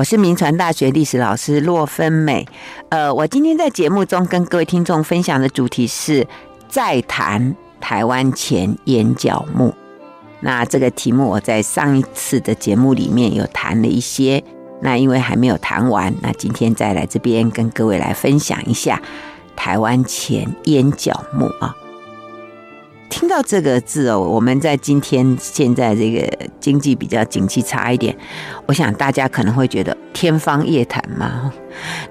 我是民传大学历史老师骆芬美。呃，我今天在节目中跟各位听众分享的主题是再谈台湾前烟角木。那这个题目我在上一次的节目里面有谈了一些，那因为还没有谈完，那今天再来这边跟各位来分享一下台湾前烟角木啊。听到这个字哦，我们在今天现在这个经济比较景气差一点，我想大家可能会觉得天方夜谭嘛。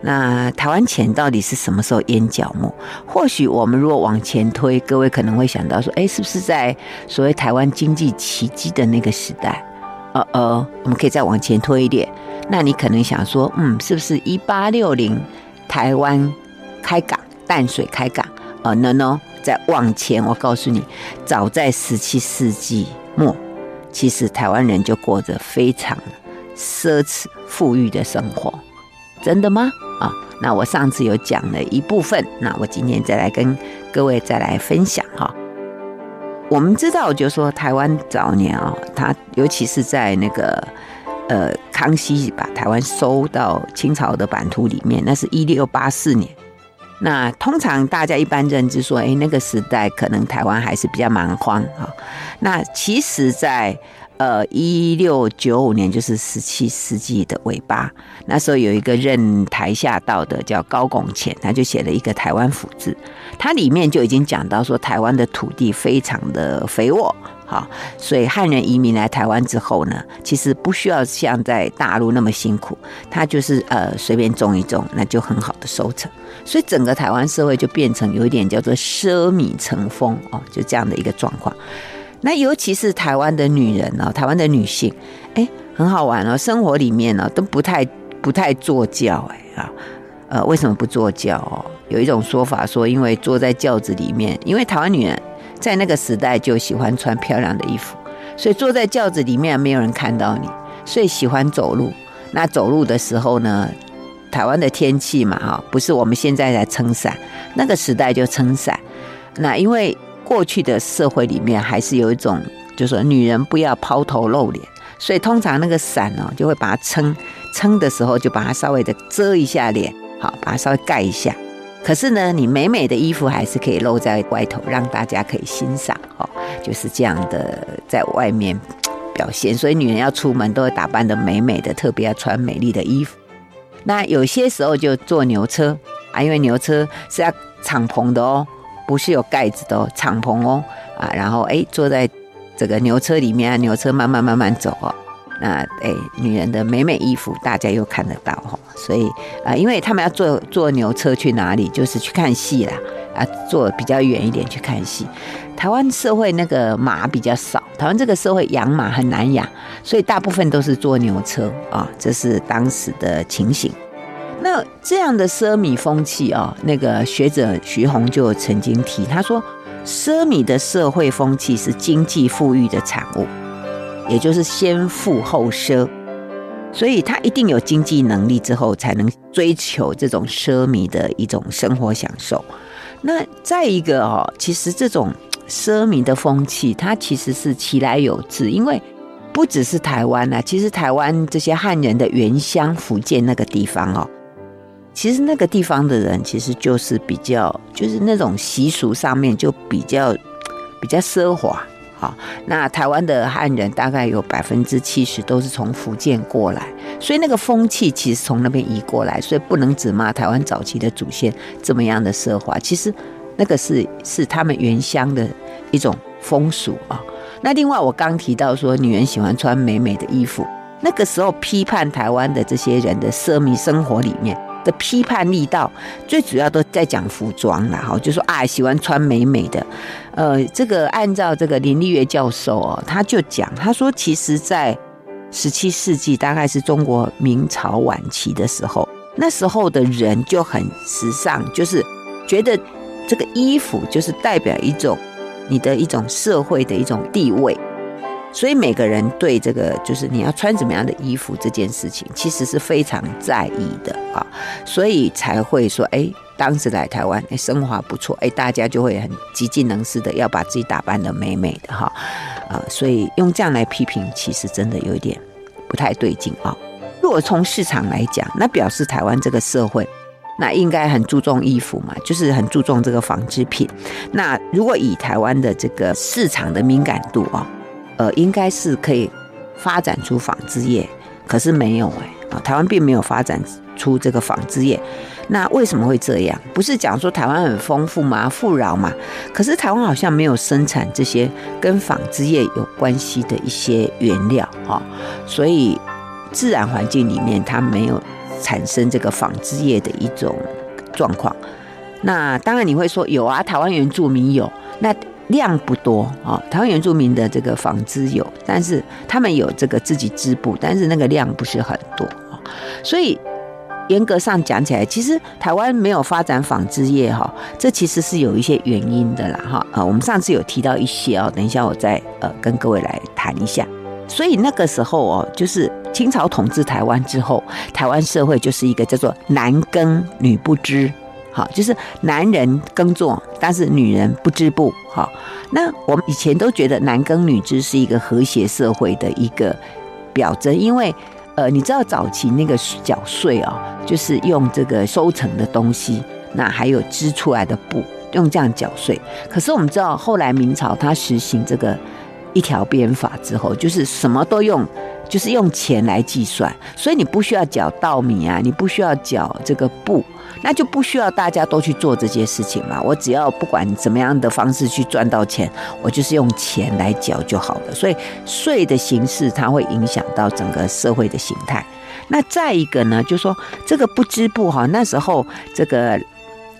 那台湾前到底是什么时候烟角木？或许我们如果往前推，各位可能会想到说，哎，是不是在所谓台湾经济奇迹的那个时代？呃呃，我们可以再往前推一点。那你可能想说，嗯，是不是一八六零台湾开港，淡水开港？哦，no no。再往前，我告诉你，早在十七世纪末，其实台湾人就过着非常奢侈富裕的生活，真的吗？啊，那我上次有讲了一部分，那我今天再来跟各位再来分享哈。我们知道，就说台湾早年啊，他尤其是在那个呃康熙把台湾收到清朝的版图里面，那是一六八四年。那通常大家一般认知说，哎，那个时代可能台湾还是比较蛮荒哈。那其实，在呃一六九五年，就是十七世纪的尾巴，那时候有一个任台下道的叫高拱前，他就写了一个《台湾府志》，它里面就已经讲到说，台湾的土地非常的肥沃。好，所以汉人移民来台湾之后呢，其实不需要像在大陆那么辛苦，他就是呃随便种一种，那就很好的收成。所以整个台湾社会就变成有一点叫做奢靡成风哦，就这样的一个状况。那尤其是台湾的女人哦，台湾的女性，哎，很好玩哦，生活里面呢都不太不太坐轿哎啊，呃，为什么不坐轿哦？有一种说法说，因为坐在轿子里面，因为台湾女人。在那个时代就喜欢穿漂亮的衣服，所以坐在轿子里面没有人看到你，所以喜欢走路。那走路的时候呢，台湾的天气嘛，哈，不是我们现在在撑伞，那个时代就撑伞。那因为过去的社会里面还是有一种，就是说女人不要抛头露脸，所以通常那个伞呢，就会把它撑，撑的时候就把它稍微的遮一下脸，好，把它稍微盖一下。可是呢，你美美的衣服还是可以露在外头，让大家可以欣赏哦，就是这样的在外面表现。所以女人要出门都会打扮得美美的，特别要穿美丽的衣服。那有些时候就坐牛车啊，因为牛车是要敞篷的哦，不是有盖子的哦，敞篷哦啊，然后哎坐在这个牛车里面啊，牛车慢慢慢慢走哦。那哎，女人的美美衣服，大家又看得到哈，所以啊，因为他们要坐坐牛车去哪里，就是去看戏啦，啊，坐比较远一点去看戏。台湾社会那个马比较少，台湾这个社会养马很难养，所以大部分都是坐牛车啊，这是当时的情形。那这样的奢靡风气啊，那个学者徐宏就曾经提，他说，奢靡的社会风气是经济富裕的产物。也就是先富后奢，所以他一定有经济能力之后，才能追求这种奢靡的一种生活享受。那再一个哦，其实这种奢靡的风气，它其实是其来有自，因为不只是台湾啊，其实台湾这些汉人的原乡福建那个地方哦，其实那个地方的人其实就是比较，就是那种习俗上面就比较比较奢华。好，那台湾的汉人大概有百分之七十都是从福建过来，所以那个风气其实从那边移过来，所以不能只骂台湾早期的祖先这么样的奢华，其实那个是是他们原乡的一种风俗啊。那另外我刚提到说，女人喜欢穿美美的衣服，那个时候批判台湾的这些人的奢靡生活里面。的批判力道最主要都在讲服装啦，哈，就说啊喜欢穿美美的，呃，这个按照这个林立月教授哦，他就讲，他说其实，在十七世纪，大概是中国明朝晚期的时候，那时候的人就很时尚，就是觉得这个衣服就是代表一种你的一种社会的一种地位。所以每个人对这个就是你要穿什么样的衣服这件事情，其实是非常在意的啊，所以才会说，哎，当时来台湾，哎，生活不错，哎，大家就会很极尽能事的要把自己打扮得美美的哈，啊，所以用这样来批评，其实真的有一点不太对劲啊。如果从市场来讲，那表示台湾这个社会，那应该很注重衣服嘛，就是很注重这个纺织品。那如果以台湾的这个市场的敏感度啊，呃，应该是可以发展出纺织业，可是没有哎、啊，台湾并没有发展出这个纺织业。那为什么会这样？不是讲说台湾很丰富嘛，富饶嘛？可是台湾好像没有生产这些跟纺织业有关系的一些原料啊，所以自然环境里面它没有产生这个纺织业的一种状况。那当然你会说有啊，台湾原住民有，那量不多啊。台湾原住民的这个纺织有，但是他们有这个自己织布，但是那个量不是很多啊，所以。严格上讲起来，其实台湾没有发展纺织业哈，这其实是有一些原因的啦哈。呃，我们上次有提到一些哦，等一下我再呃跟各位来谈一下。所以那个时候哦，就是清朝统治台湾之后，台湾社会就是一个叫做男耕女不织，好，就是男人耕作，但是女人不织布。好，那我们以前都觉得男耕女织是一个和谐社会的一个表征，因为。呃，你知道早期那个缴税哦，就是用这个收成的东西，那还有织出来的布，用这样缴税。可是我们知道，后来明朝它实行这个一条鞭法之后，就是什么都用，就是用钱来计算，所以你不需要缴稻米啊，你不需要缴这个布。那就不需要大家都去做这些事情嘛，我只要不管怎么样的方式去赚到钱，我就是用钱来缴就好了。所以税的形式它会影响到整个社会的形态。那再一个呢，就说这个不织布哈，那时候这个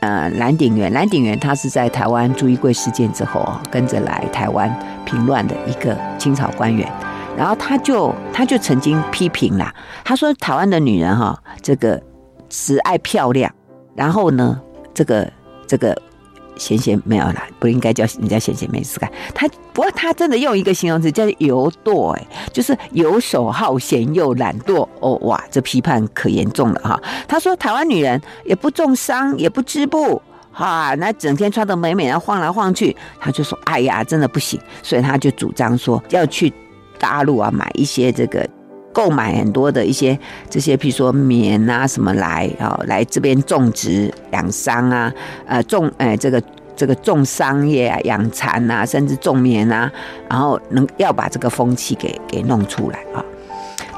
呃蓝鼎元，蓝鼎元他是在台湾朱一贵事件之后啊，跟着来台湾平乱的一个清朝官员，然后他就他就曾经批评啦，他说台湾的女人哈，这个只爱漂亮。然后呢，这个这个闲闲没有啦，不应该叫人家闲闲没事干。他不过他真的用一个形容词叫游惰，哎，就是游手好闲又懒惰。哦哇，这批判可严重了哈。他说台湾女人也不种桑，也不织布，哈，那整天穿的美美的晃来晃去。他就说，哎呀，真的不行。所以他就主张说要去大陆啊买一些这个。购买很多的一些这些，譬如说棉啊什么来啊，来这边种植养桑啊，呃种哎这个这个种桑叶啊，养蚕啊，甚至种棉啊，然后能要把这个风气给给弄出来啊。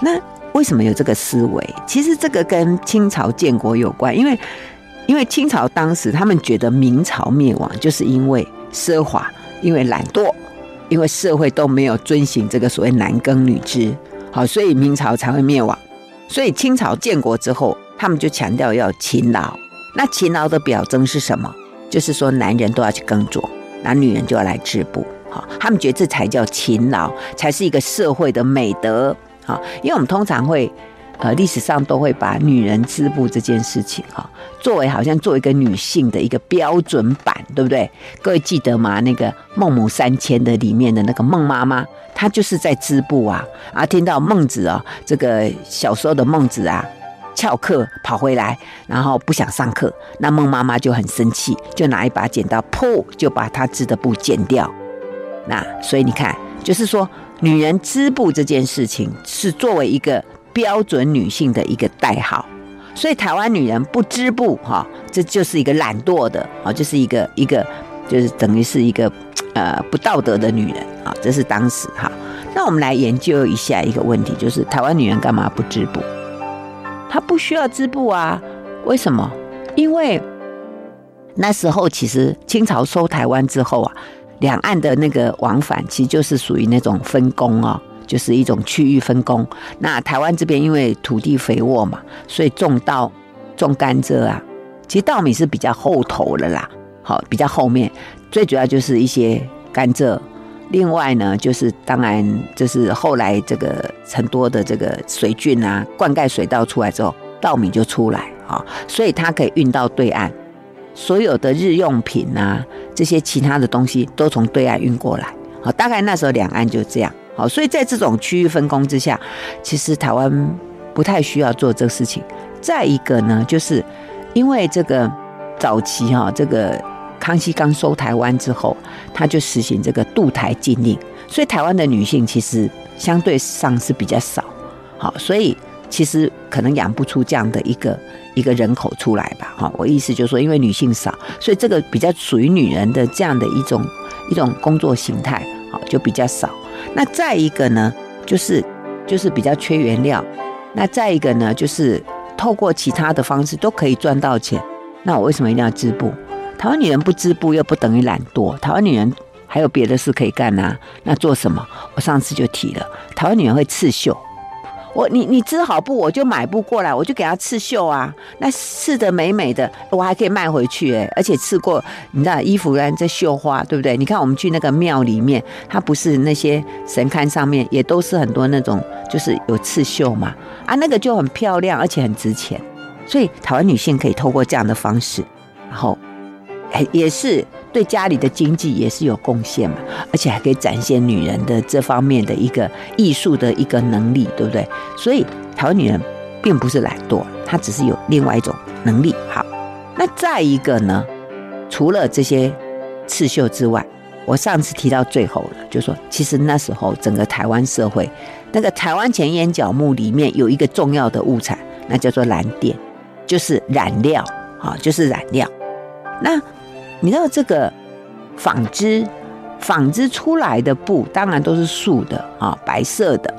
那为什么有这个思维？其实这个跟清朝建国有关，因为因为清朝当时他们觉得明朝灭亡就是因为奢华，因为懒惰，因为社会都没有遵循这个所谓男耕女织。好，所以明朝才会灭亡。所以清朝建国之后，他们就强调要勤劳。那勤劳的表征是什么？就是说男人都要去耕作，那女人就要来织布。好，他们觉得这才叫勤劳，才是一个社会的美德。好，因为我们通常会。呃，历史上都会把女人织布这件事情哈，作为好像做一个女性的一个标准版，对不对？各位记得吗？那个《孟母三迁》的里面的那个孟妈妈，她就是在织布啊。啊，听到孟子啊，这个小时候的孟子啊，翘课跑回来，然后不想上课，那孟妈妈就很生气，就拿一把剪刀，噗，就把她织的布剪掉。那所以你看，就是说，女人织布这件事情是作为一个。标准女性的一个代号，所以台湾女人不织布哈，这就是一个懒惰的啊，就是一个一个就是等于是一个呃不道德的女人啊，这是当时哈。那我们来研究一下一个问题，就是台湾女人干嘛不织布？她不需要织布啊？为什么？因为那时候其实清朝收台湾之后啊，两岸的那个往返其实就是属于那种分工啊。就是一种区域分工。那台湾这边因为土地肥沃嘛，所以种稻、种甘蔗啊。其实稻米是比较后头的啦，好，比较后面。最主要就是一些甘蔗。另外呢，就是当然就是后来这个很多的这个水圳啊，灌溉水稻出来之后，稻米就出来啊，所以它可以运到对岸。所有的日用品啊，这些其他的东西都从对岸运过来。好，大概那时候两岸就这样。好，所以在这种区域分工之下，其实台湾不太需要做这个事情。再一个呢，就是因为这个早期哈，这个康熙刚收台湾之后，他就实行这个渡台禁令，所以台湾的女性其实相对上是比较少。好，所以其实可能养不出这样的一个一个人口出来吧。哈，我意思就是说，因为女性少，所以这个比较属于女人的这样的一种一种工作形态，好，就比较少。那再一个呢，就是就是比较缺原料。那再一个呢，就是透过其他的方式都可以赚到钱。那我为什么一定要织布？台湾女人不织布又不等于懒惰，台湾女人还有别的事可以干呐。那做什么？我上次就提了，台湾女人会刺绣。我你你织好布，我就买布过来，我就给她刺绣啊。那刺得美美的，我还可以卖回去哎。而且刺过，你知道衣服呢，在绣花，对不对？你看我们去那个庙里面，它不是那些神龛上面也都是很多那种，就是有刺绣嘛。啊，那个就很漂亮，而且很值钱。所以台湾女性可以透过这样的方式，然后也是。对家里的经济也是有贡献嘛，而且还可以展现女人的这方面的一个艺术的一个能力，对不对？所以台湾女人并不是懒惰，她只是有另外一种能力。好，那再一个呢？除了这些刺绣之外，我上次提到最后了，就说其实那时候整个台湾社会，那个台湾前眼角木里面有一个重要的物产，那叫做蓝靛，就是染料啊，就是染料。那你知道这个纺织，纺织出来的布当然都是素的啊，白色的。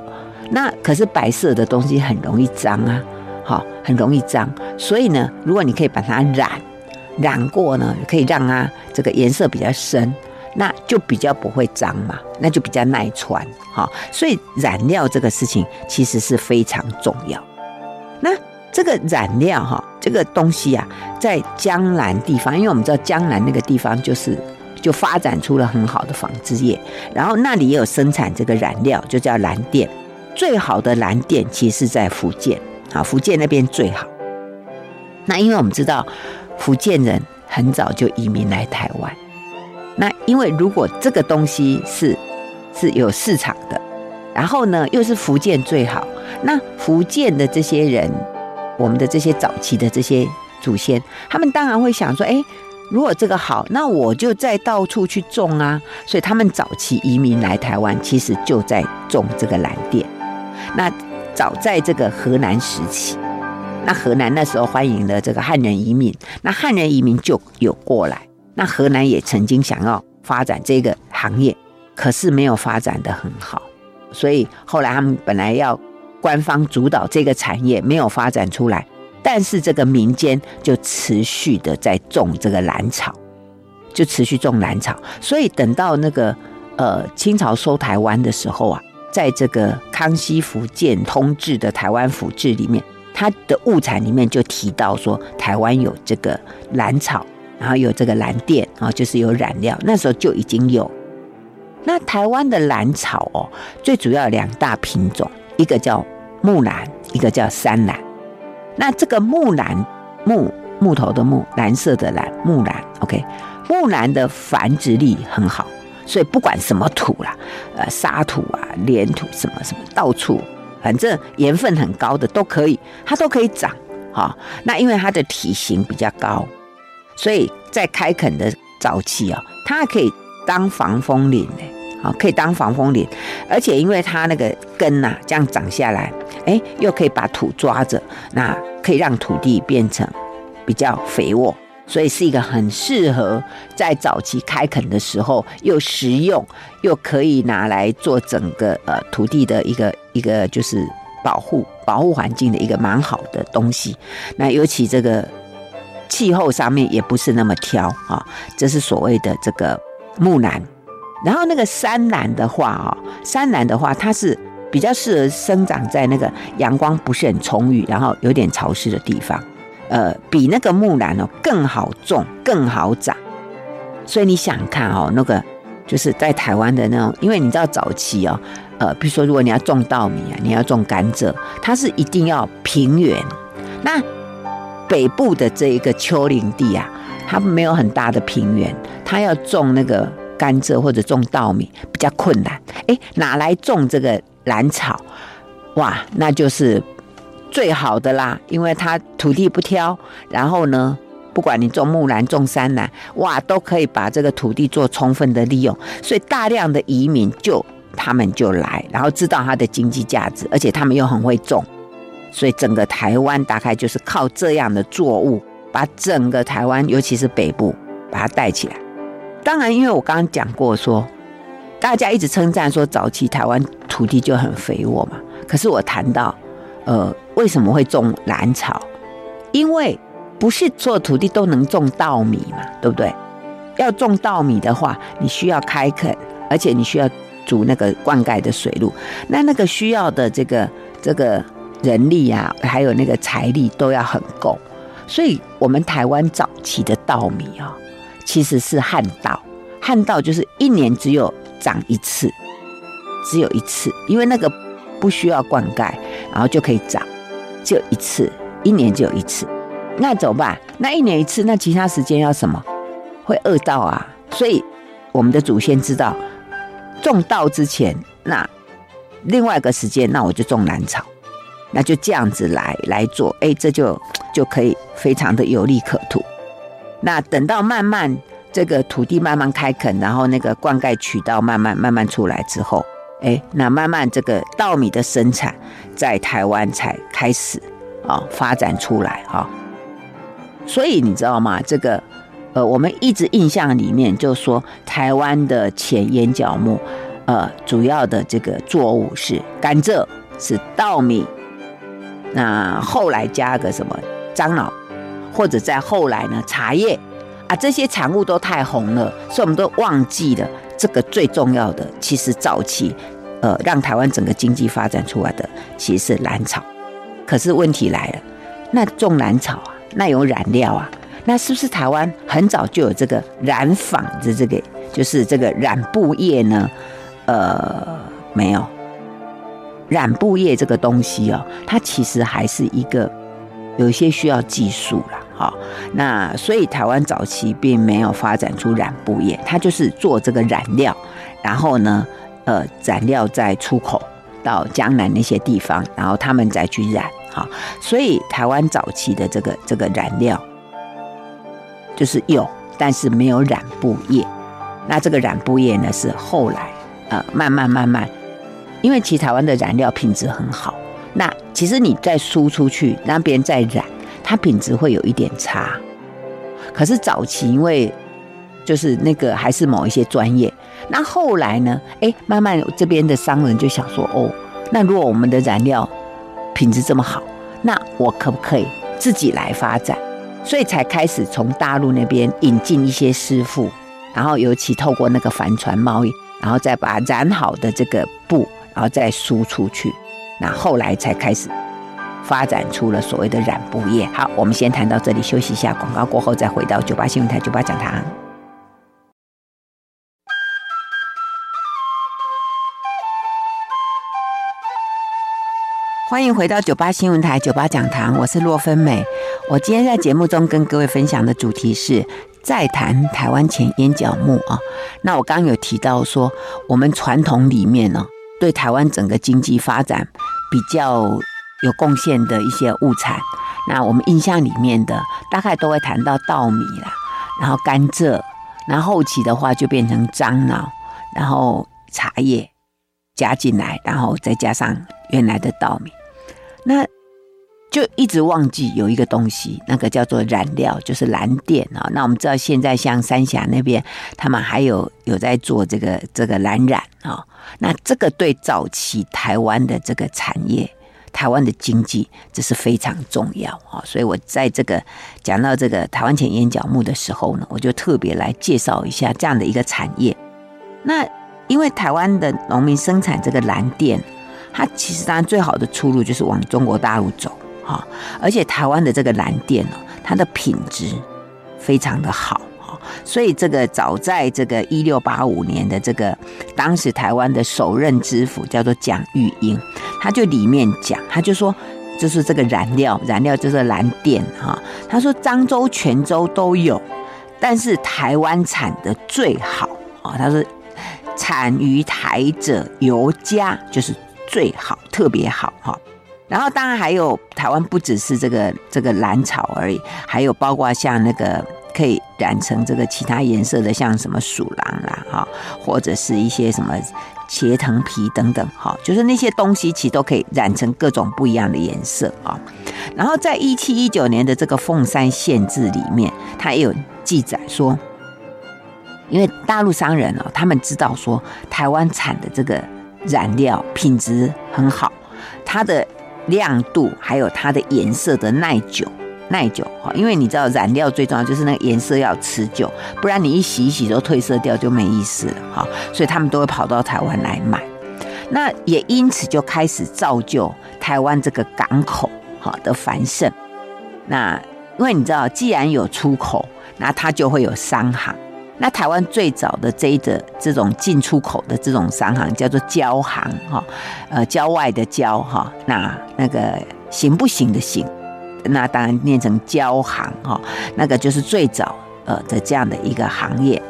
那可是白色的东西很容易脏啊，好，很容易脏。所以呢，如果你可以把它染，染过呢，可以让它这个颜色比较深，那就比较不会脏嘛，那就比较耐穿。好，所以染料这个事情其实是非常重要。那这个染料哈，这个东西啊，在江南地方，因为我们知道江南那个地方就是就发展出了很好的纺织业，然后那里也有生产这个染料，就叫蓝靛。最好的蓝靛其实是在福建啊，福建那边最好。那因为我们知道福建人很早就移民来台湾，那因为如果这个东西是是有市场的，然后呢又是福建最好，那福建的这些人。我们的这些早期的这些祖先，他们当然会想说：哎，如果这个好，那我就再到处去种啊。所以他们早期移民来台湾，其实就在种这个蓝靛。那早在这个河南时期，那河南那时候欢迎了这个汉人移民，那汉人移民就有过来。那河南也曾经想要发展这个行业，可是没有发展得很好，所以后来他们本来要。官方主导这个产业没有发展出来，但是这个民间就持续的在种这个兰草，就持续种兰草。所以等到那个呃清朝收台湾的时候啊，在这个康熙福建通志的台湾府志里面，它的物产里面就提到说，台湾有这个兰草，然后有这个蓝靛啊，就是有染料，那时候就已经有。那台湾的兰草哦，最主要两大品种，一个叫木兰，一个叫山兰。那这个木兰，木木头的木，蓝色的蓝，木兰。OK，木兰的繁殖力很好，所以不管什么土啦，呃，沙土啊、黏土什么什么，到处反正盐分很高的都可以，它都可以长。哈，那因为它的体型比较高，所以在开垦的早期啊，它可以当防风林呢。啊，可以当防风林，而且因为它那个根呐、这样长下来，哎，又可以把土抓着，那可以让土地变成比较肥沃，所以是一个很适合在早期开垦的时候又实用，又可以拿来做整个呃土地的一个一个就是保护保护环境的一个蛮好的东西。那尤其这个气候上面也不是那么挑啊，这是所谓的这个木兰。然后那个山兰的话啊，山兰的话，它是比较适合生长在那个阳光不是很充裕，然后有点潮湿的地方，呃，比那个木兰哦更好种，更好长。所以你想看哦，那个就是在台湾的那种，因为你知道早期哦，呃，比如说如果你要种稻米啊，你要种甘蔗，它是一定要平原。那北部的这一个丘陵地啊，它没有很大的平原，它要种那个。甘蔗或者种稻米比较困难，哎，哪来种这个兰草？哇，那就是最好的啦，因为它土地不挑，然后呢，不管你种木兰、种山兰，哇，都可以把这个土地做充分的利用，所以大量的移民就他们就来，然后知道它的经济价值，而且他们又很会种，所以整个台湾大概就是靠这样的作物，把整个台湾，尤其是北部，把它带起来。当然，因为我刚刚讲过说，大家一直称赞说早期台湾土地就很肥沃嘛。可是我谈到，呃，为什么会种兰草？因为不是所有土地都能种稻米嘛，对不对？要种稻米的话，你需要开垦，而且你需要筑那个灌溉的水路，那那个需要的这个这个人力啊，还有那个财力都要很够。所以，我们台湾早期的稻米啊，其实是旱稻，旱稻就是一年只有长一次，只有一次，因为那个不需要灌溉，然后就可以长，只有一次，一年只有一次。那怎么办？那一年一次，那其他时间要什么？会饿到啊！所以我们的祖先知道，种稻之前，那另外一个时间，那我就种兰草，那就这样子来来做，哎，这就就可以非常的有利可图。那等到慢慢这个土地慢慢开垦，然后那个灌溉渠道慢慢慢慢出来之后，哎，那慢慢这个稻米的生产在台湾才开始啊发展出来哈。所以你知道吗？这个。呃，我们一直印象里面就说，台湾的前眼角目，呃，主要的这个作物是甘蔗，是稻米。那后来加个什么樟脑，或者在后来呢，茶叶啊，这些产物都太红了，所以我们都忘记了这个最重要的。其实早期，呃，让台湾整个经济发展出来的其实是兰草。可是问题来了，那种兰草啊，那有染料啊。那是不是台湾很早就有这个染纺的这个，就是这个染布业呢？呃，没有，染布业这个东西哦，它其实还是一个有一些需要技术啦，哈。那所以台湾早期并没有发展出染布业，它就是做这个染料，然后呢，呃，染料再出口到江南那些地方，然后他们再去染，哈。所以台湾早期的这个这个染料。就是有，但是没有染布业。那这个染布业呢，是后来呃慢慢慢慢，因为其实台湾的染料品质很好。那其实你再输出去，让别人再染，它品质会有一点差。可是早期因为就是那个还是某一些专业，那后来呢，哎，慢慢这边的商人就想说，哦，那如果我们的染料品质这么好，那我可不可以自己来发展？所以才开始从大陆那边引进一些师傅，然后尤其透过那个帆船贸易，然后再把染好的这个布，然后再输出去，那后来才开始发展出了所谓的染布业。好，我们先谈到这里，休息一下，广告过后再回到九八新闻台九八讲堂。欢迎回到九八新闻台九八讲堂，我是洛芬美。我今天在节目中跟各位分享的主题是再谈台湾前眼角木啊。那我刚刚有提到说，我们传统里面呢，对台湾整个经济发展比较有贡献的一些物产，那我们印象里面的大概都会谈到稻米啦，然后甘蔗，然后后期的话就变成樟脑，然后茶叶加进来，然后再加上原来的稻米。那就一直忘记有一个东西，那个叫做染料，就是蓝靛啊。那我们知道现在像三峡那边，他们还有有在做这个这个蓝染啊。那这个对早期台湾的这个产业、台湾的经济，这是非常重要啊。所以我在这个讲到这个台湾前眼角目的时候呢，我就特别来介绍一下这样的一个产业。那因为台湾的农民生产这个蓝靛。它其实当然最好的出路就是往中国大陆走，哈，而且台湾的这个蓝靛呢，它的品质非常的好，所以这个早在这个一六八五年的这个当时台湾的首任知府叫做蒋玉英，他就里面讲，他就说，就是这个燃料，燃料就是蓝靛，哈，他说漳州、泉州都有，但是台湾产的最好，啊，他说产于台者尤佳，就是。最好，特别好哈。然后当然还有台湾不只是这个这个蓝草而已，还有包括像那个可以染成这个其他颜色的，像什么鼠狼啦，哈，或者是一些什么茄藤皮等等，哈，就是那些东西其实都可以染成各种不一样的颜色啊。然后在一七一九年的这个凤山县志里面，它也有记载说，因为大陆商人哦，他们知道说台湾产的这个染料品质很好，它的亮度还有它的颜色的耐久。耐久哈，因为你知道染料最重要就是那个颜色要持久，不然你一洗一洗都褪色掉就没意思了哈。所以他们都会跑到台湾来买，那也因此就开始造就台湾这个港口哈的繁盛。那因为你知道，既然有出口，那它就会有商行。那台湾最早的这一个这种进出口的这种商行叫做交行哈，呃，郊外的郊哈，那那个行不行的行。那当然念成交行哈，那个就是最早呃的这样的一个行业。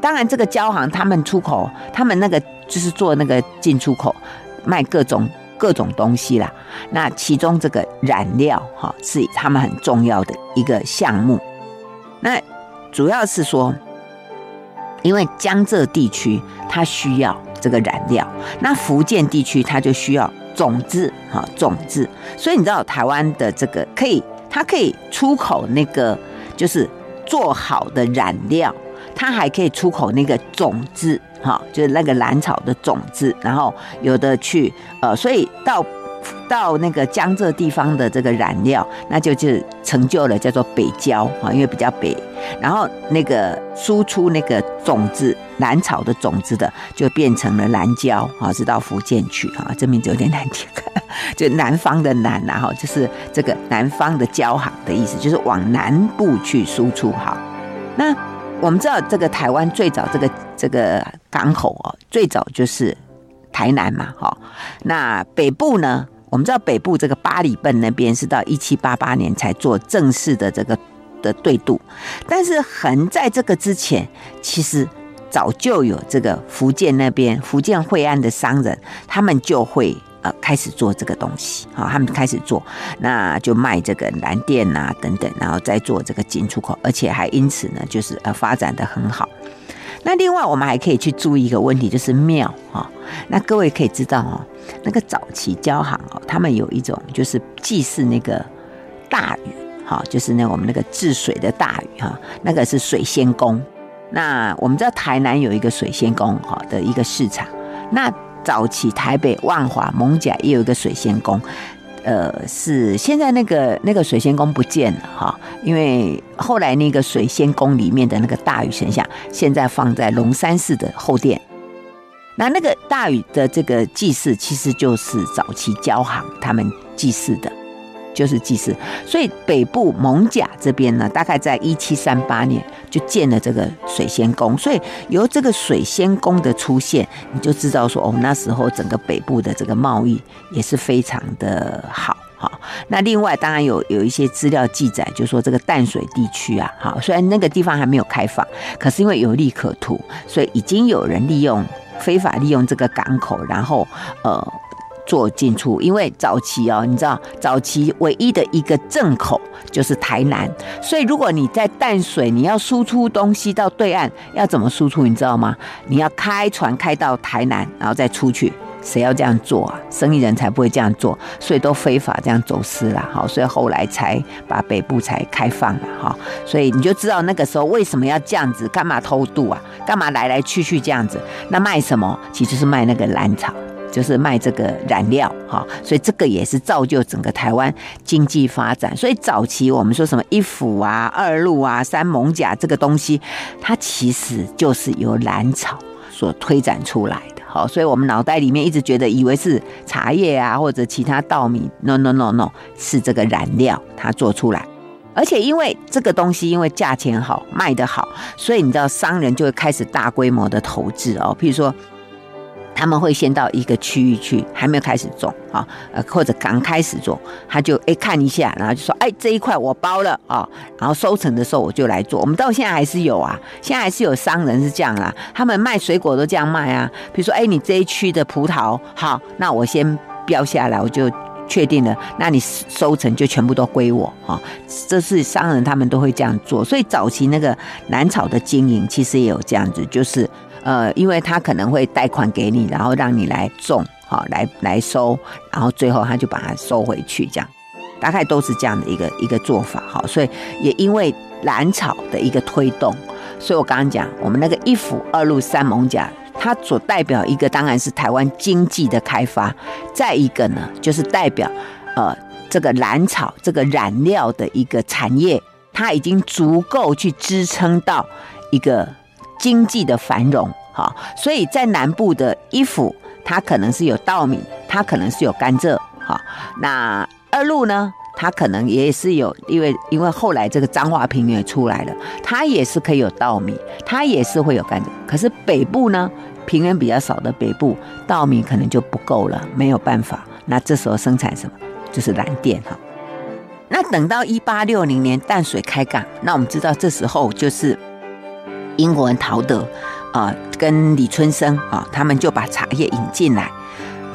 当然，这个交行他们出口，他们那个就是做那个进出口，卖各种各种东西啦。那其中这个染料哈是他们很重要的一个项目。那主要是说，因为江浙地区它需要这个染料，那福建地区它就需要。种子哈，种子，所以你知道台湾的这个可以，它可以出口那个就是做好的染料，它还可以出口那个种子哈，就是那个兰草的种子，然后有的去呃，所以到。到那个江浙地方的这个染料，那就就成就了叫做北郊啊，因为比较北。然后那个输出那个种子兰草的种子的，就变成了南胶啊，是到福建去啊，这名字有点难听，就南方的南然后就是这个南方的交行的意思，就是往南部去输出哈。那我们知道这个台湾最早这个这个港口哦，最早就是。台南嘛，哈，那北部呢？我们知道北部这个八里笨那边是到一七八八年才做正式的这个的对渡，但是横在这个之前，其实早就有这个福建那边福建惠安的商人，他们就会呃开始做这个东西，好，他们开始做，那就卖这个蓝靛啊等等，然后再做这个进出口，而且还因此呢，就是呃发展得很好。那另外，我们还可以去注意一个问题，就是庙哈。那各位可以知道哦，那个早期交行哦，他们有一种就是祭祀那个大禹哈，就是那我们那个治水的大禹哈，那个是水仙宫。那我们知道台南有一个水仙宫哈的一个市场，那早期台北万华艋舺也有一个水仙宫。呃，是现在那个那个水仙宫不见了哈，因为后来那个水仙宫里面的那个大禹神像，现在放在龙山寺的后殿。那那个大禹的这个祭祀，其实就是早期交行他们祭祀的。就是祭祀，所以北部艋舺这边呢，大概在一七三八年就建了这个水仙宫，所以由这个水仙宫的出现，你就知道说哦，那时候整个北部的这个贸易也是非常的好哈。那另外当然有有一些资料记载，就说这个淡水地区啊，哈，虽然那个地方还没有开放，可是因为有利可图，所以已经有人利用非法利用这个港口，然后呃。做进出，因为早期哦，你知道，早期唯一的一个正口就是台南，所以如果你在淡水，你要输出东西到对岸，要怎么输出？你知道吗？你要开船开到台南，然后再出去。谁要这样做啊？生意人才不会这样做，所以都非法这样走私了。好，所以后来才把北部才开放了。哈，所以你就知道那个时候为什么要这样子，干嘛偷渡啊？干嘛来来去去这样子？那卖什么？其实是卖那个兰草。就是卖这个染料哈，所以这个也是造就整个台湾经济发展。所以早期我们说什么一府啊、二路啊、三艋甲这个东西，它其实就是由兰草所推展出来的。好，所以我们脑袋里面一直觉得以为是茶叶啊或者其他稻米，no no no no，是这个染料它做出来。而且因为这个东西因为价钱好卖得好，所以你知道商人就会开始大规模的投资哦，譬如说。他们会先到一个区域去，还没有开始种啊，呃，或者刚开始种，他就哎看一下，然后就说哎这一块我包了啊，然后收成的时候我就来做。我们到现在还是有啊，现在还是有商人是这样啦，他们卖水果都这样卖啊。比如说哎，你这一区的葡萄好，那我先标下来，我就确定了，那你收成就全部都归我哈。这是商人他们都会这样做，所以早期那个兰草的经营其实也有这样子，就是呃，因为他可能会贷款给你，然后让你来种好，来来收，然后最后他就把它收回去，这样大概都是这样的一个一个做法哈。所以也因为兰草的一个推动，所以我刚刚讲我们那个一府二路三艋甲。它所代表一个当然是台湾经济的开发，再一个呢，就是代表呃这个兰草这个染料的一个产业，它已经足够去支撑到一个经济的繁荣。哈，所以在南部的一府，它可能是有稻米，它可能是有甘蔗。哈，那二路呢，它可能也是有，因为因为后来这个彰化平原出来了，它也是可以有稻米，它也是会有甘蔗。可是北部呢？平原比较少的北部，稻米可能就不够了，没有办法。那这时候生产什么？就是蓝靛哈。那等到一八六零年淡水开港，那我们知道这时候就是英国人陶德啊跟李春生啊，他们就把茶叶引进来。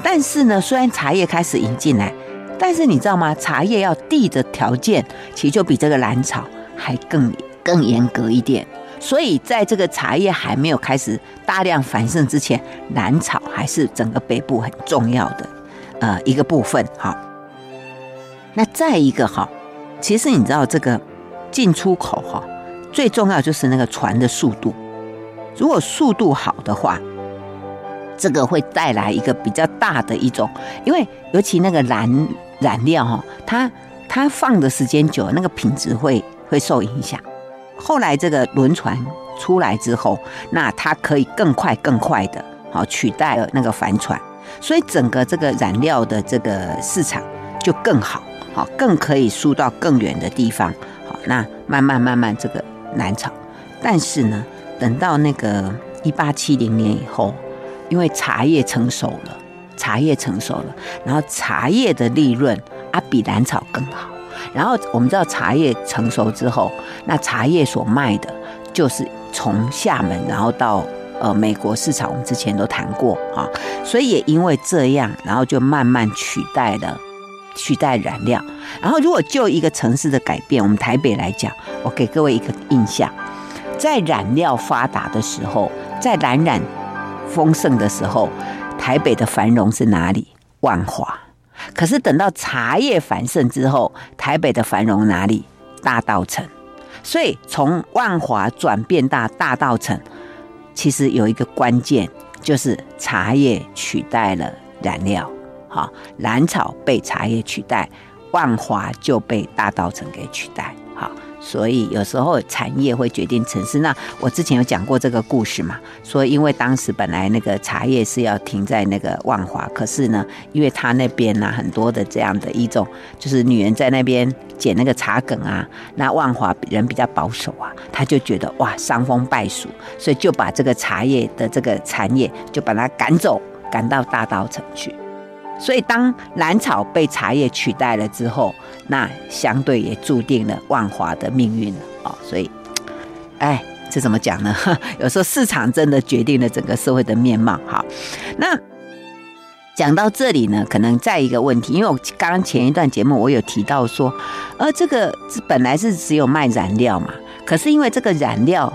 但是呢，虽然茶叶开始引进来，但是你知道吗？茶叶要地的条件，其实就比这个兰草还更更严格一点。所以，在这个茶叶还没有开始大量繁盛之前，兰草还是整个北部很重要的呃一个部分。好，那再一个哈，其实你知道这个进出口哈，最重要就是那个船的速度。如果速度好的话，这个会带来一个比较大的一种，因为尤其那个燃燃料哈，它它放的时间久，那个品质会会受影响。后来这个轮船出来之后，那它可以更快、更快的，好取代了那个帆船，所以整个这个染料的这个市场就更好，好更可以输到更远的地方，好那慢慢慢慢这个兰草，但是呢，等到那个一八七零年以后，因为茶叶成熟了，茶叶成熟了，然后茶叶的利润啊比兰草更好。然后我们知道茶叶成熟之后，那茶叶所卖的，就是从厦门然后到呃美国市场，我们之前都谈过啊，所以也因为这样，然后就慢慢取代了取代染料。然后如果就一个城市的改变，我们台北来讲，我给各位一个印象，在染料发达的时候，在蓝染丰盛的时候，台北的繁荣是哪里？万华。可是等到茶叶繁盛之后，台北的繁荣哪里？大稻城。所以从万华转变到大稻城，其实有一个关键，就是茶叶取代了染料。好，兰草被茶叶取代，万华就被大稻埕给取代。好。所以有时候产业会决定城市。那我之前有讲过这个故事嘛，说因为当时本来那个茶叶是要停在那个万华，可是呢，因为他那边呢很多的这样的一种，就是女人在那边捡那个茶梗啊，那万华人比较保守啊，他就觉得哇伤风败俗，所以就把这个茶叶的这个产业就把它赶走，赶到大稻埕去。所以，当兰草被茶叶取代了之后，那相对也注定了万华的命运了哦。所以，哎，这怎么讲呢？有时候市场真的决定了整个社会的面貌。好，那讲到这里呢，可能再一个问题，因为我刚刚前一段节目我有提到说，呃，这个本来是只有卖染料嘛，可是因为这个染料，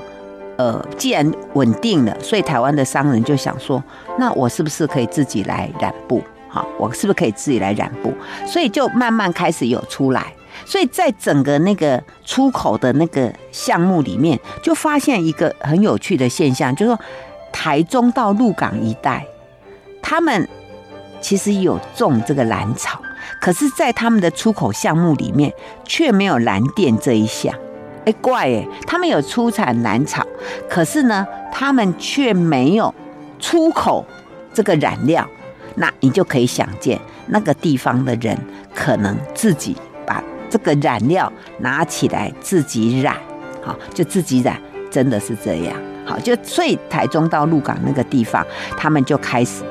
呃，既然稳定了，所以台湾的商人就想说，那我是不是可以自己来染布？好，我是不是可以自己来染布？所以就慢慢开始有出来。所以在整个那个出口的那个项目里面，就发现一个很有趣的现象，就是说台中到鹿港一带，他们其实有种这个兰草，可是，在他们的出口项目里面却没有蓝靛这一项。哎，怪哎，他们有出产兰草，可是呢，他们却没有出口这个染料。那你就可以想见，那个地方的人可能自己把这个染料拿起来自己染，好，就自己染，真的是这样。好，就所以台中到鹿港那个地方，他们就开始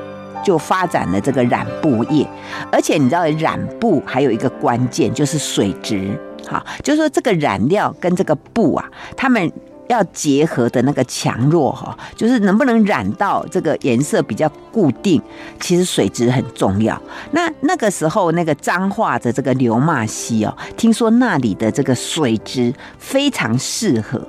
就发展了这个染布业，而且你知道染布还有一个关键就是水质，好，就是说这个染料跟这个布啊，他们要结合的那个强弱哈，就是能不能染到这个颜色比较固定，其实水质很重要。那那个时候那个彰化的这个流马溪哦，听说那里的这个水质非常适合，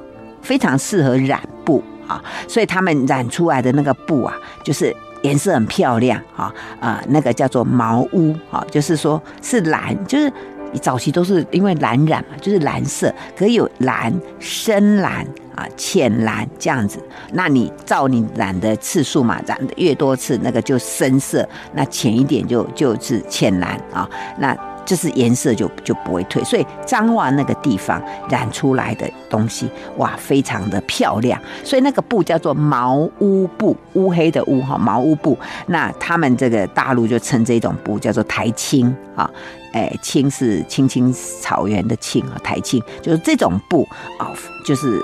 非常适合染布啊，所以他们染出来的那个布啊，就是。颜色很漂亮哈啊，那个叫做茅乌啊，就是说是蓝，就是早期都是因为蓝染嘛，就是蓝色，可以有蓝、深蓝啊、浅蓝这样子。那你照你染的次数嘛，染的越多次，那个就深色；那浅一点就就是浅蓝啊。那就是颜色就就不会退，所以彰化那个地方染出来的东西哇，非常的漂亮。所以那个布叫做茅乌布，乌黑的乌哈，茅乌布。那他们这个大陆就称这种布叫做台青啊，哎，青是青青草原的青啊，台青就是这种布啊，就是。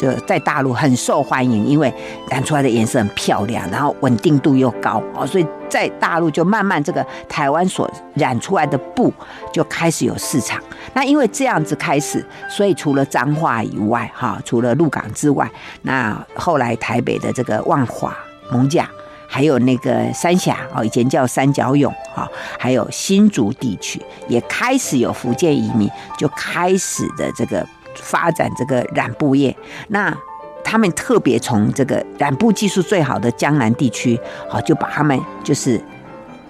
就在大陆很受欢迎，因为染出来的颜色很漂亮，然后稳定度又高哦，所以在大陆就慢慢这个台湾所染出来的布就开始有市场。那因为这样子开始，所以除了彰化以外，哈，除了鹿港之外，那后来台北的这个万华、艋舺，还有那个三峡哦，以前叫三角涌哈，还有新竹地区也开始有福建移民，就开始的这个。发展这个染布业，那他们特别从这个染布技术最好的江南地区，好，就把他们就是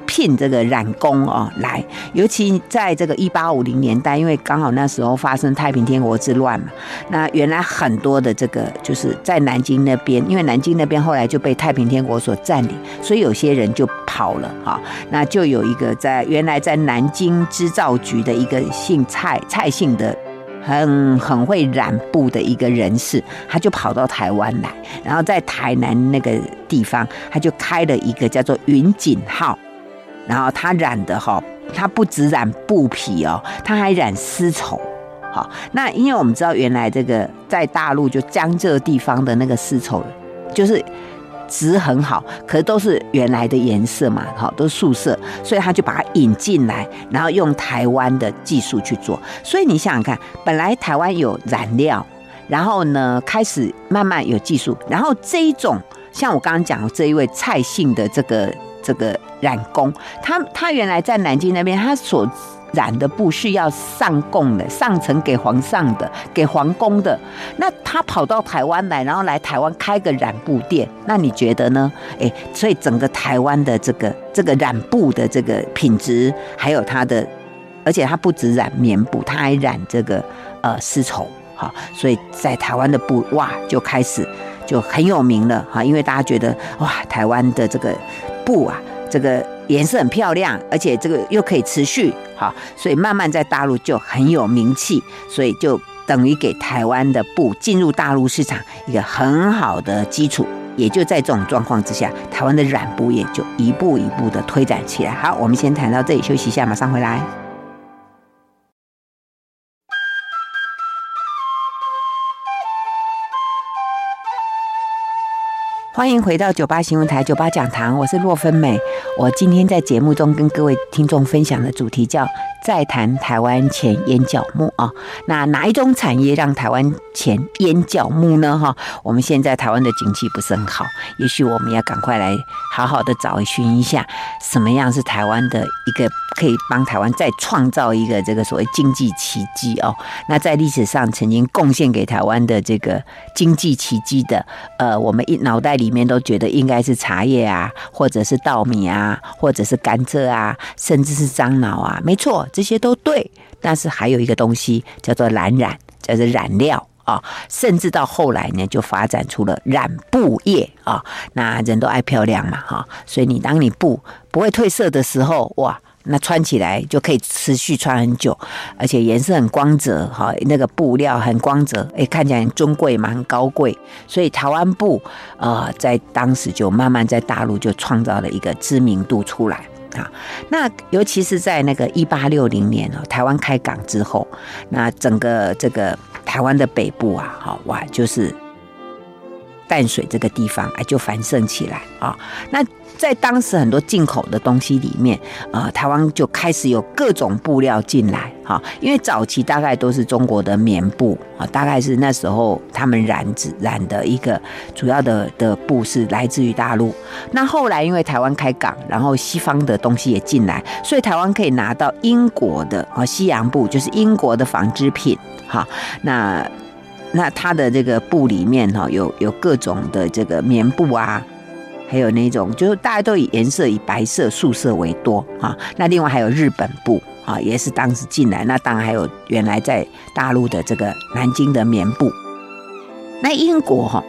聘这个染工哦来，尤其在这个一八五零年代，因为刚好那时候发生太平天国之乱嘛，那原来很多的这个就是在南京那边，因为南京那边后来就被太平天国所占领，所以有些人就跑了哈，那就有一个在原来在南京织造局的一个姓蔡蔡姓的。很很会染布的一个人士，他就跑到台湾来，然后在台南那个地方，他就开了一个叫做云锦号，然后他染的哈，他不只染布皮哦，他还染丝绸。好，那因为我们知道原来这个在大陆就江浙地方的那个丝绸，就是。质很好，可是都是原来的颜色嘛，好，都是素色，所以他就把它引进来，然后用台湾的技术去做。所以你想想看，本来台湾有染料，然后呢，开始慢慢有技术，然后这一种像我刚刚讲的这一位蔡姓的这个这个染工，他他原来在南京那边，他所。染的布是要上贡的，上层给皇上的，给皇宫的。那他跑到台湾来，然后来台湾开个染布店，那你觉得呢？诶，所以整个台湾的这个这个染布的这个品质，还有它的，而且它不止染棉布，它还染这个呃丝绸，哈。所以在台湾的布哇，就开始就很有名了哈，因为大家觉得哇，台湾的这个布啊，这个。颜色很漂亮，而且这个又可以持续，好，所以慢慢在大陆就很有名气，所以就等于给台湾的布进入大陆市场一个很好的基础。也就在这种状况之下，台湾的染布业就一步一步的推展起来。好，我们先谈到这里，休息一下，马上回来。欢迎回到九八新闻台九八讲堂，我是洛芬美。我今天在节目中跟各位听众分享的主题叫“再谈台湾钱眼角目”啊。那哪一种产业让台湾钱眼角目呢？哈，我们现在台湾的景气不是很好，也许我们要赶快来好好的找寻一下，什么样是台湾的一个可以帮台湾再创造一个这个所谓经济奇迹哦。那在历史上曾经贡献给台湾的这个经济奇迹的，呃，我们一脑袋。里面都觉得应该是茶叶啊，或者是稻米啊，或者是甘蔗啊，甚至是樟脑啊，没错，这些都对。但是还有一个东西叫做蓝染，叫做染料啊，甚至到后来呢，就发展出了染布业啊。那人都爱漂亮嘛，哈，所以你当你布不会褪色的时候，哇。那穿起来就可以持续穿很久，而且颜色很光泽，哈，那个布料很光泽，哎，看起来很尊贵嘛，很高贵。所以台湾布，呃，在当时就慢慢在大陆就创造了一个知名度出来啊。那尤其是在那个一八六零年哦，台湾开港之后，那整个这个台湾的北部啊，好哇，就是淡水这个地方哎，就繁盛起来啊。那在当时很多进口的东西里面，呃，台湾就开始有各种布料进来，哈，因为早期大概都是中国的棉布啊，大概是那时候他们染织染的一个主要的的布是来自于大陆。那后来因为台湾开港，然后西方的东西也进来，所以台湾可以拿到英国的啊西洋布，就是英国的纺织品，哈，那。那它的这个布里面哈，有有各种的这个棉布啊，还有那种就是大家都以颜色以白色、素色为多啊。那另外还有日本布啊，也是当时进来。那当然还有原来在大陆的这个南京的棉布。那英国哈，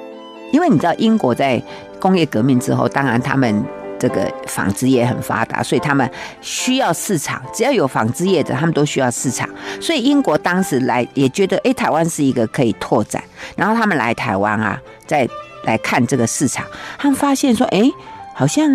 因为你知道英国在工业革命之后，当然他们。这个纺织业很发达，所以他们需要市场。只要有纺织业的，他们都需要市场。所以英国当时来也觉得，哎，台湾是一个可以拓展。然后他们来台湾啊，再来看这个市场，他们发现说，哎，好像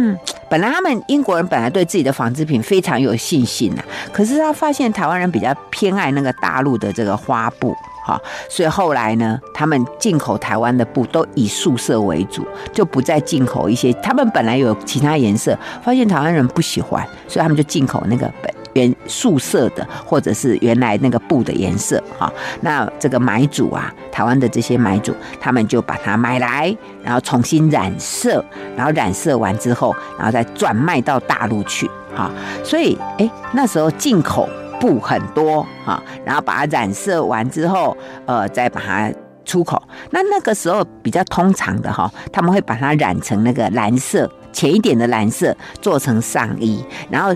本来他们英国人本来对自己的纺织品非常有信心呐，可是他发现台湾人比较偏爱那个大陆的这个花布。好，所以后来呢，他们进口台湾的布都以素色为主，就不再进口一些。他们本来有其他颜色，发现台湾人不喜欢，所以他们就进口那个本原素色的，或者是原来那个布的颜色。哈，那这个买主啊，台湾的这些买主，他们就把它买来，然后重新染色，然后染色完之后，然后再转卖到大陆去。哈，所以哎，那时候进口。布很多哈，然后把它染色完之后，呃，再把它出口。那那个时候比较通常的哈，他们会把它染成那个蓝色，浅一点的蓝色，做成上衣，然后。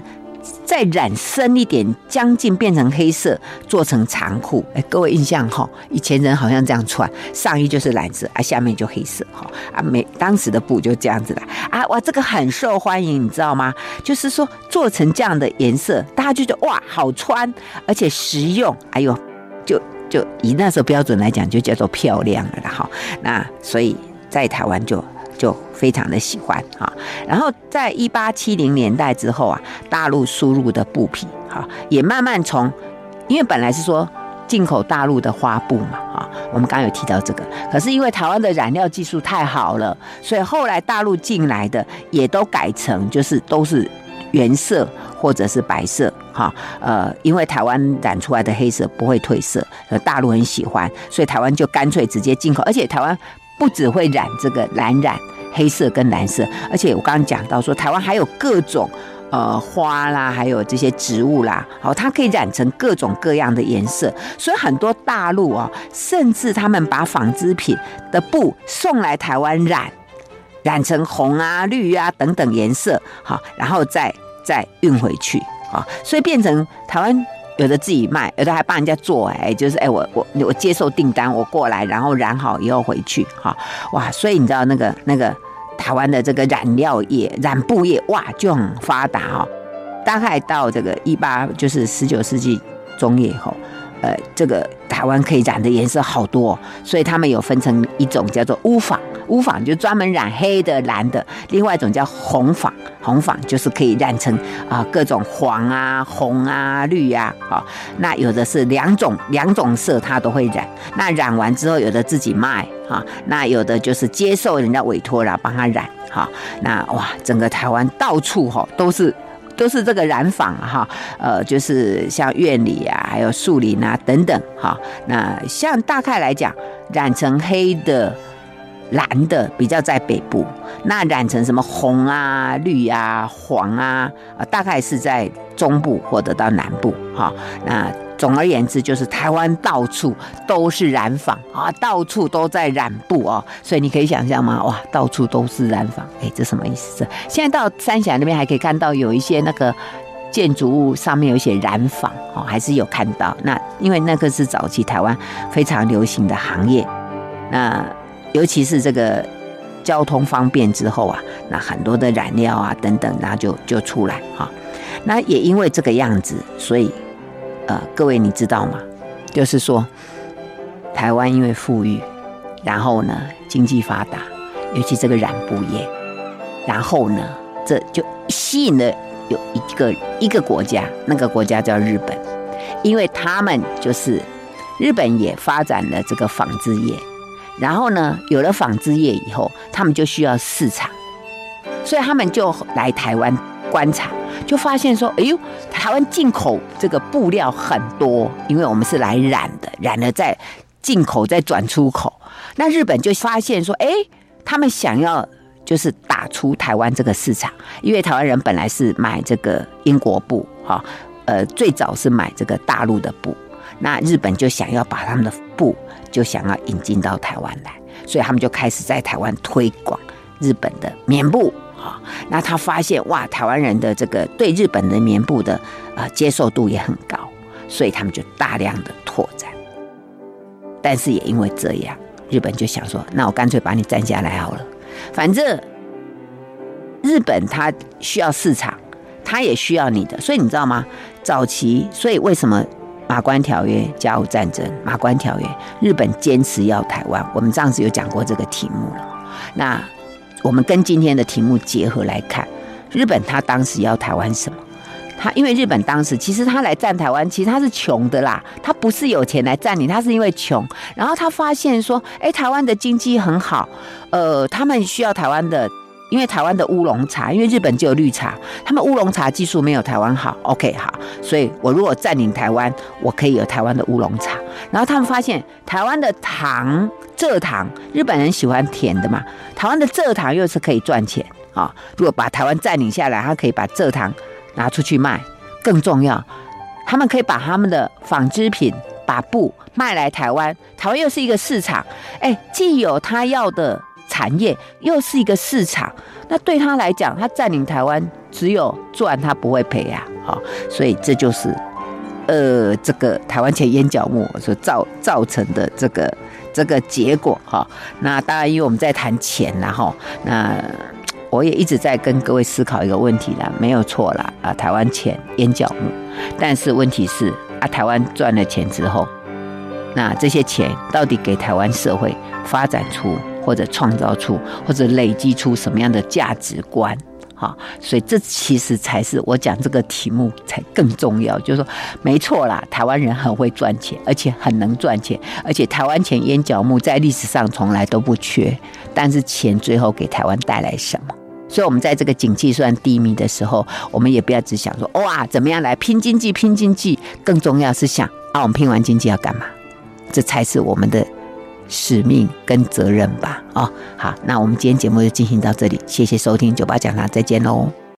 再染深一点，将近变成黑色，做成长裤。哎，各位印象哈，以前人好像这样穿，上衣就是蓝色，啊，下面就黑色哈，啊，没当时的布就这样子的啊，哇，这个很受欢迎，你知道吗？就是说做成这样的颜色，大家就觉得哇，好穿，而且实用，哎呦，就就以那时候标准来讲，就叫做漂亮了哈。那所以在台湾就。就非常的喜欢哈，然后在一八七零年代之后啊，大陆输入的布匹哈，也慢慢从，因为本来是说进口大陆的花布嘛哈，我们刚刚有提到这个，可是因为台湾的染料技术太好了，所以后来大陆进来的也都改成就是都是原色或者是白色哈，呃，因为台湾染出来的黑色不会褪色，大陆很喜欢，所以台湾就干脆直接进口，而且台湾。不只会染这个蓝染黑色跟蓝色，而且我刚刚讲到说，台湾还有各种呃花啦，还有这些植物啦，好，它可以染成各种各样的颜色。所以很多大陆啊，甚至他们把纺织品的布送来台湾染，染成红啊、绿啊等等颜色，好，然后再再运回去啊，所以变成台湾。有的自己卖，有的还帮人家做，哎，就是哎，我我我接受订单，我过来，然后染好以后回去，哈，哇，所以你知道那个那个台湾的这个染料业、染布业，哇，就很发达哦。大概到这个一八，就是十九世纪中叶以后，呃，这个台湾可以染的颜色好多，所以他们有分成一种叫做乌纺。乌纺就专门染黑的、蓝的，另外一种叫红纺，红纺就是可以染成啊各种黄啊、红啊、绿啊，好，那有的是两种两种色它都会染，那染完之后有的自己卖啊，那有的就是接受人家委托然后帮他染，好，那哇，整个台湾到处哈都是都是这个染坊哈，呃，就是像院里啊，还有树林啊等等，哈，那像大概来讲，染成黑的。蓝的比较在北部，那染成什么红啊、绿啊、黄，啊，大概是在中部或者到南部，哈。那总而言之，就是台湾到处都是染坊啊，到处都在染布哦。所以你可以想象吗？哇，到处都是染坊，哎，这什么意思？这现在到三峡那边还可以看到有一些那个建筑物上面有写染坊哦，还是有看到。那因为那个是早期台湾非常流行的行业，那。尤其是这个交通方便之后啊，那很多的染料啊等等，然后就就出来哈。那也因为这个样子，所以呃，各位你知道吗？就是说，台湾因为富裕，然后呢经济发达，尤其这个染布业，然后呢这就吸引了有一个一个国家，那个国家叫日本，因为他们就是日本也发展了这个纺织业。然后呢，有了纺织业以后，他们就需要市场。所以他们就来台湾观察，就发现说，哎呦，台湾进口这个布料很多，因为我们是来染的，染了再进口再转出口。那日本就发现说，哎，他们想要就是打出台湾这个市场，因为台湾人本来是买这个英国布，哈，呃，最早是买这个大陆的布，那日本就想要把他们的布就想要引进到台湾来，所以他们就开始在台湾推广日本的棉布，啊，那他发现哇，台湾人的这个对日本的棉布的呃接受度也很高，所以他们就大量的拓展，但是也因为这样。日本就想说，那我干脆把你占下来好了。反正日本它需要市场，它也需要你的，所以你知道吗？早期，所以为什么马关条约、甲午战争、马关条约，日本坚持要台湾？我们上次有讲过这个题目了。那我们跟今天的题目结合来看，日本他当时要台湾什么？他因为日本当时其实他来占台湾，其实他是穷的啦，他不是有钱来占领，他是因为穷。然后他发现说，哎，台湾的经济很好，呃，他们需要台湾的，因为台湾的乌龙茶，因为日本只有绿茶，他们乌龙茶技术没有台湾好。OK，好，所以我如果占领台湾，我可以有台湾的乌龙茶。然后他们发现台湾的糖蔗糖，日本人喜欢甜的嘛，台湾的蔗糖又是可以赚钱啊、如果把台湾占领下来，他可以把蔗糖。拿出去卖，更重要，他们可以把他们的纺织品、把布卖来台湾，台湾又是一个市场，哎，既有他要的产业，又是一个市场，那对他来讲，他占领台湾只有赚，他不会赔呀，好，所以这就是，呃，这个台湾钱淹脚目所造造成的这个这个结果哈。那当然，因为我们在谈钱，然后那。我也一直在跟各位思考一个问题啦，没有错啦啊，台湾钱淹脚目，但是问题是啊，台湾赚了钱之后，那这些钱到底给台湾社会发展出或者创造出或者累积出什么样的价值观？哈，所以这其实才是我讲这个题目才更重要，就是说没错啦，台湾人很会赚钱，而且很能赚钱，而且台湾钱淹脚目在历史上从来都不缺，但是钱最后给台湾带来什么？所以，我们在这个景气算低迷的时候，我们也不要只想说哇，怎么样来拼经济、拼经济，更重要是想啊，我们拼完经济要干嘛？这才是我们的使命跟责任吧。哦，好，那我们今天节目就进行到这里，谢谢收听九八讲堂，再见喽。